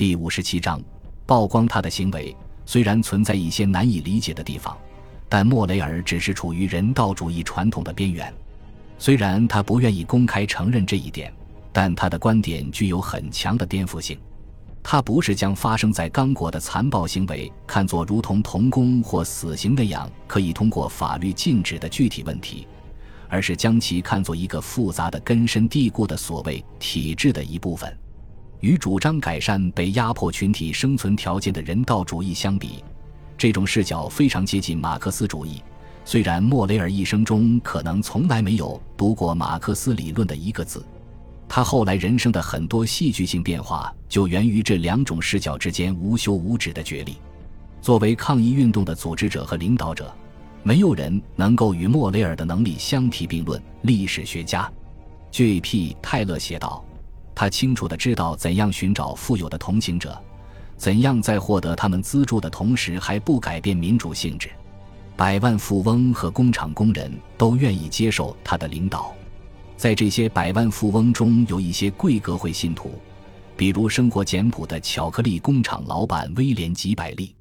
第五十七章曝光他的行为，虽然存在一些难以理解的地方，但莫雷尔只是处于人道主义传统的边缘。虽然他不愿意公开承认这一点，但他的观点具有很强的颠覆性。他不是将发生在刚果的残暴行为看作如同童工或死刑那样可以通过法律禁止的具体问题，而是将其看作一个复杂的、根深蒂固的所谓体制的一部分。与主张改善被压迫群体生存条件的人道主义相比，这种视角非常接近马克思主义。虽然莫雷尔一生中可能从来没有读过马克思理论的一个字。他后来人生的很多戏剧性变化，就源于这两种视角之间无休无止的角力。作为抗议运动的组织者和领导者，没有人能够与莫雷尔的能力相提并论。历史学家 J.P. 泰勒写道：“他清楚地知道怎样寻找富有的同情者，怎样在获得他们资助的同时还不改变民主性质。百万富翁和工厂工人都愿意接受他的领导。”在这些百万富翁中，有一些贵格会信徒，比如生活简朴的巧克力工厂老板威廉·吉百利。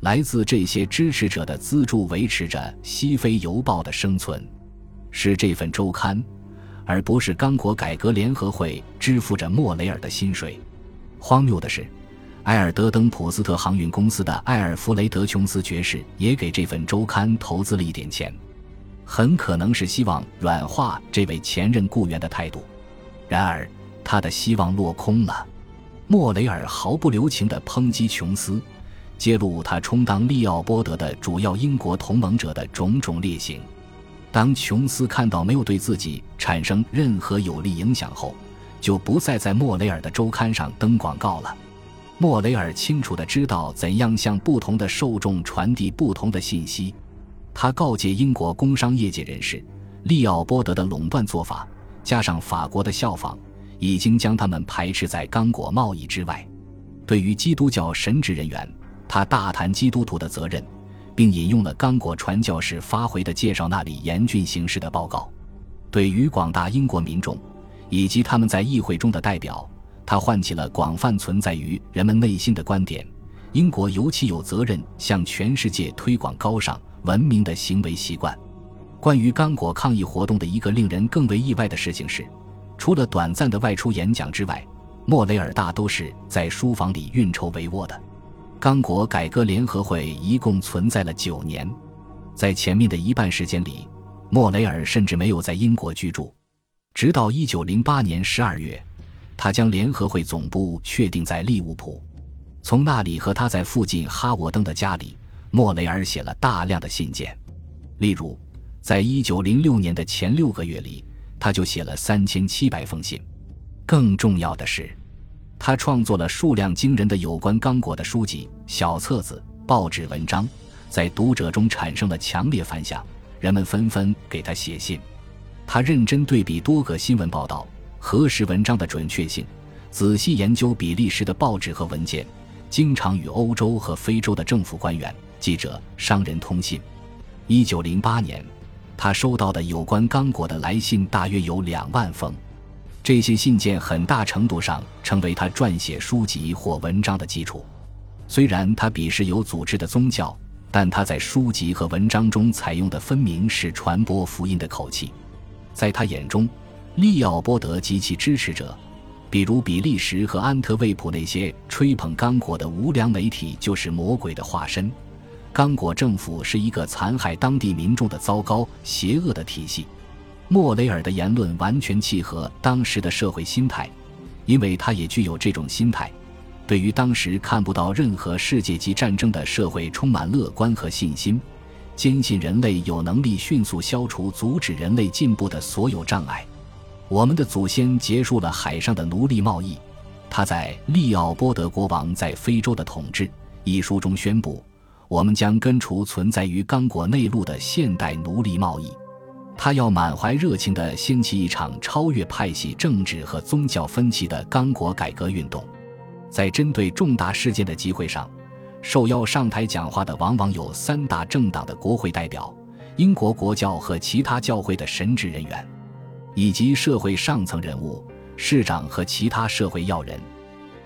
来自这些支持者的资助维持着《西非邮报》的生存，是这份周刊，而不是刚果改革联合会支付着莫雷尔的薪水。荒谬的是，埃尔德登普斯特航运公司的埃尔弗雷德·琼斯爵士也给这份周刊投资了一点钱。很可能是希望软化这位前任雇员的态度，然而他的希望落空了。莫雷尔毫不留情地抨击琼斯，揭露他充当利奥波德的主要英国同盟者的种种劣行。当琼斯看到没有对自己产生任何有利影响后，就不再在莫雷尔的周刊上登广告了。莫雷尔清楚地知道怎样向不同的受众传递不同的信息。他告诫英国工商业界人士，利奥波德的垄断做法，加上法国的效仿，已经将他们排斥在刚果贸易之外。对于基督教神职人员，他大谈基督徒的责任，并引用了刚果传教士发回的介绍那里严峻形势的报告。对于广大英国民众以及他们在议会中的代表，他唤起了广泛存在于人们内心的观点：英国尤其有责任向全世界推广高尚。文明的行为习惯。关于刚果抗议活动的一个令人更为意外的事情是，除了短暂的外出演讲之外，莫雷尔大都是在书房里运筹帷幄的。刚果改革联合会一共存在了九年，在前面的一半时间里，莫雷尔甚至没有在英国居住。直到一九零八年十二月，他将联合会总部确定在利物浦，从那里和他在附近哈沃登的家里。莫雷尔写了大量的信件，例如，在一九零六年的前六个月里，他就写了三千七百封信。更重要的是，他创作了数量惊人的有关刚果的书籍、小册子、报纸文章，在读者中产生了强烈反响，人们纷纷给他写信。他认真对比多个新闻报道，核实文章的准确性，仔细研究比利时的报纸和文件，经常与欧洲和非洲的政府官员。记者、商人通信。一九零八年，他收到的有关刚果的来信大约有两万封。这些信件很大程度上成为他撰写书籍或文章的基础。虽然他鄙视有组织的宗教，但他在书籍和文章中采用的分明是传播福音的口气。在他眼中，利奥波德及其支持者，比如比利时和安特卫普那些吹捧刚果的无良媒体，就是魔鬼的化身。刚果政府是一个残害当地民众的糟糕、邪恶的体系。莫雷尔的言论完全契合当时的社会心态，因为他也具有这种心态：对于当时看不到任何世界级战争的社会充满乐观和信心，坚信人类有能力迅速消除阻止人类进步的所有障碍。我们的祖先结束了海上的奴隶贸易。他在《利奥波德国王在非洲的统治》一书中宣布。我们将根除存在于刚果内陆的现代奴隶贸易。他要满怀热情地掀起一场超越派系政治和宗教分歧的刚果改革运动。在针对重大事件的集会上，受邀上台讲话的往往有三大政党的国会代表、英国国教和其他教会的神职人员，以及社会上层人物、市长和其他社会要人。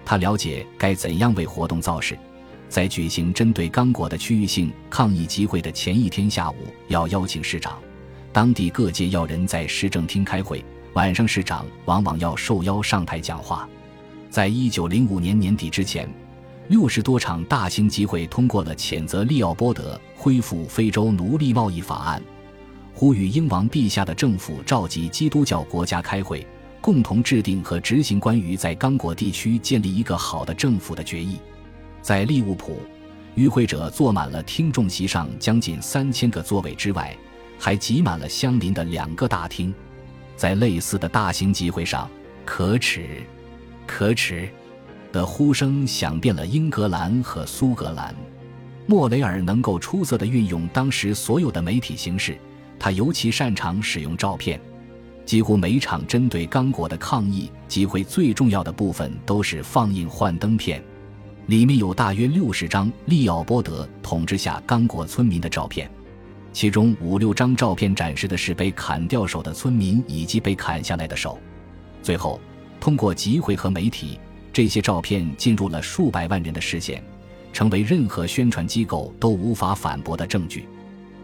他了解该怎样为活动造势。在举行针对刚果的区域性抗议集会的前一天下午，要邀请市长。当地各界要人在市政厅开会，晚上市长往往要受邀上台讲话。在一九零五年年底之前，六十多场大型集会通过了谴责利奥波德恢复非洲奴隶贸易法案，呼吁英王陛下的政府召集基督教国家开会，共同制定和执行关于在刚果地区建立一个好的政府的决议。在利物浦，与会者坐满了听众席上将近三千个座位之外。还挤满了相邻的两个大厅，在类似的大型集会上，“可耻，可耻”的呼声响遍了英格兰和苏格兰。莫雷尔能够出色地运用当时所有的媒体形式，他尤其擅长使用照片。几乎每场针对刚果的抗议集会，最重要的部分都是放映幻灯片，里面有大约六十张利奥波德统治下刚果村民的照片。其中五六张照片展示的是被砍掉手的村民以及被砍下来的手。最后，通过集会和媒体，这些照片进入了数百万人的视线，成为任何宣传机构都无法反驳的证据。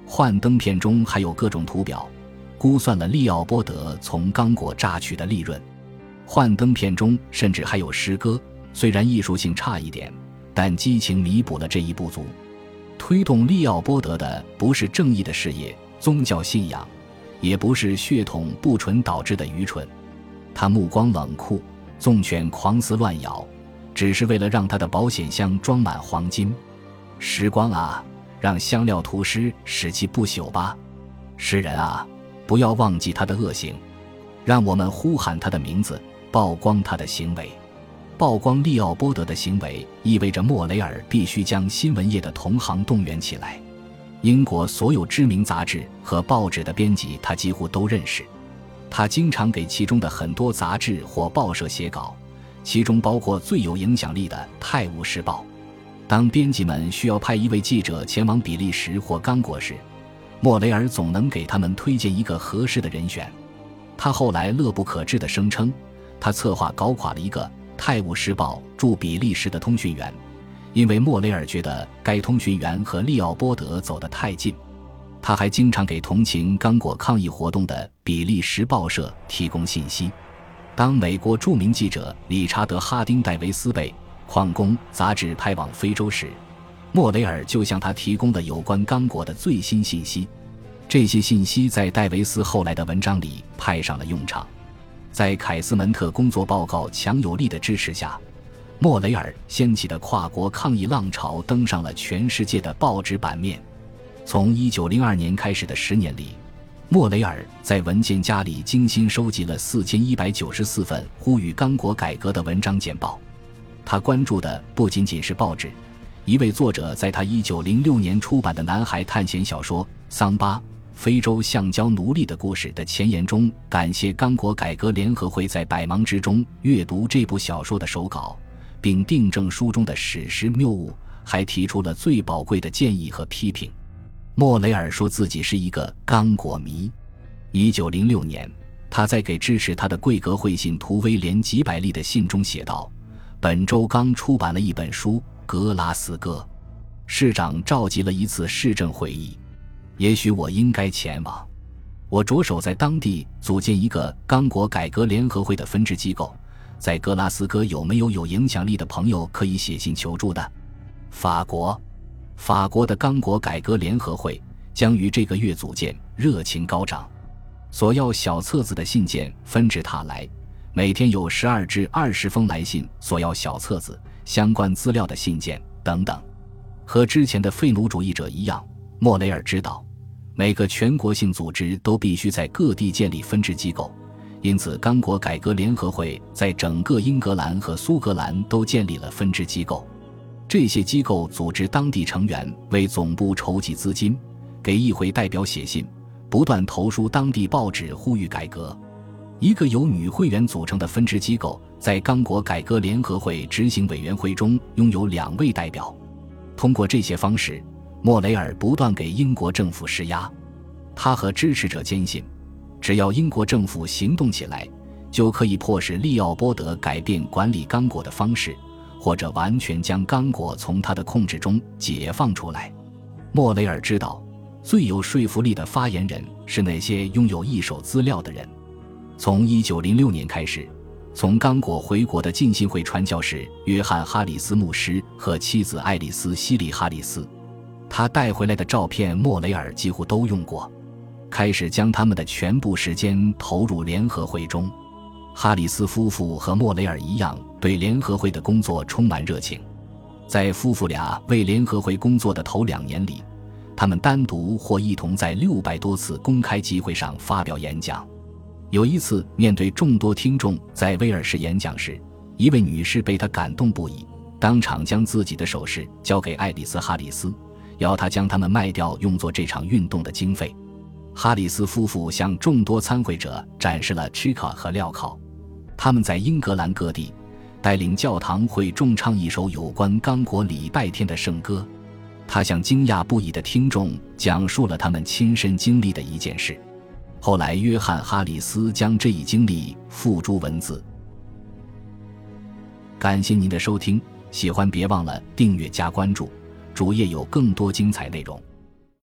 幻灯片中还有各种图表，估算了利奥波德从刚果榨取的利润。幻灯片中甚至还有诗歌，虽然艺术性差一点，但激情弥补了这一不足。推动利奥波德的不是正义的事业、宗教信仰，也不是血统不纯导致的愚蠢。他目光冷酷，纵犬狂撕乱咬，只是为了让他的保险箱装满黄金。时光啊，让香料涂师使其不朽吧。诗人啊，不要忘记他的恶行，让我们呼喊他的名字，曝光他的行为。曝光利奥波德的行为，意味着莫雷尔必须将新闻业的同行动员起来。英国所有知名杂志和报纸的编辑，他几乎都认识。他经常给其中的很多杂志或报社写稿，其中包括最有影响力的《泰晤士报》。当编辑们需要派一位记者前往比利时或刚果时，莫雷尔总能给他们推荐一个合适的人选。他后来乐不可支地声称，他策划搞垮了一个。《泰晤士报》驻比利时的通讯员，因为莫雷尔觉得该通讯员和利奥波德走得太近。他还经常给同情刚果抗议活动的比利时报社提供信息。当美国著名记者理查德·哈丁·戴维斯被《矿工》杂志派往非洲时，莫雷尔就向他提供了有关刚果的最新信息。这些信息在戴维斯后来的文章里派上了用场。在凯斯门特工作报告强有力的支持下，莫雷尔掀起的跨国抗议浪潮登上了全世界的报纸版面。从1902年开始的十年里，莫雷尔在文件夹里精心收集了4194份呼吁刚果改革的文章简报。他关注的不仅仅是报纸。一位作者在他1906年出版的男孩探险小说《桑巴》。非洲橡胶奴隶的故事的前言中，感谢刚果改革联合会在百忙之中阅读这部小说的手稿，并订正书中的史实谬误，还提出了最宝贵的建议和批评。莫雷尔说自己是一个刚果迷。一九零六年，他在给支持他的贵格会信徒威廉几百利的信中写道：“本周刚出版了一本书《格拉斯哥》，市长召集了一次市政会议。”也许我应该前往。我着手在当地组建一个刚果改革联合会的分支机构。在格拉斯哥有没有有影响力的朋友可以写信求助的？法国，法国的刚果改革联合会将于这个月组建，热情高涨。索要小册子的信件纷至沓来，每天有十二至二十封来信索要小册子、相关资料的信件等等。和之前的废奴主义者一样，莫雷尔知道。每个全国性组织都必须在各地建立分支机构，因此刚果改革联合会在整个英格兰和苏格兰都建立了分支机构。这些机构组织当地成员为总部筹集资金，给议会代表写信，不断投书当地报纸呼吁改革。一个由女会员组成的分支机构在刚果改革联合会执行委员会中拥有两位代表。通过这些方式。莫雷尔不断给英国政府施压，他和支持者坚信，只要英国政府行动起来，就可以迫使利奥波德改变管理刚果的方式，或者完全将刚果从他的控制中解放出来。莫雷尔知道，最有说服力的发言人是那些拥有一手资料的人。从1906年开始，从刚果回国的浸信会传教士约翰·哈里斯牧师和妻子爱丽丝·西里·哈里斯，他带回来的照片，莫雷尔几乎都用过。开始将他们的全部时间投入联合会中。哈里斯夫妇和莫雷尔一样，对联合会的工作充满热情。在夫妇俩为联合会工作的头两年里，他们单独或一同在六百多次公开集会上发表演讲。有一次，面对众多听众在威尔士演讲时，一位女士被他感动不已，当场将自己的首饰交给爱丽丝·哈里斯，要他将他们卖掉，用作这场运动的经费。哈里斯夫妇向众多参会者展示了 Chica 和镣铐。他们在英格兰各地带领教堂会众唱一首有关刚果礼拜天的圣歌。他向惊讶不已的听众讲述了他们亲身经历的一件事。后来，约翰·哈里斯将这一经历付诸文字。感谢您的收听，喜欢别忘了订阅加关注，主页有更多精彩内容。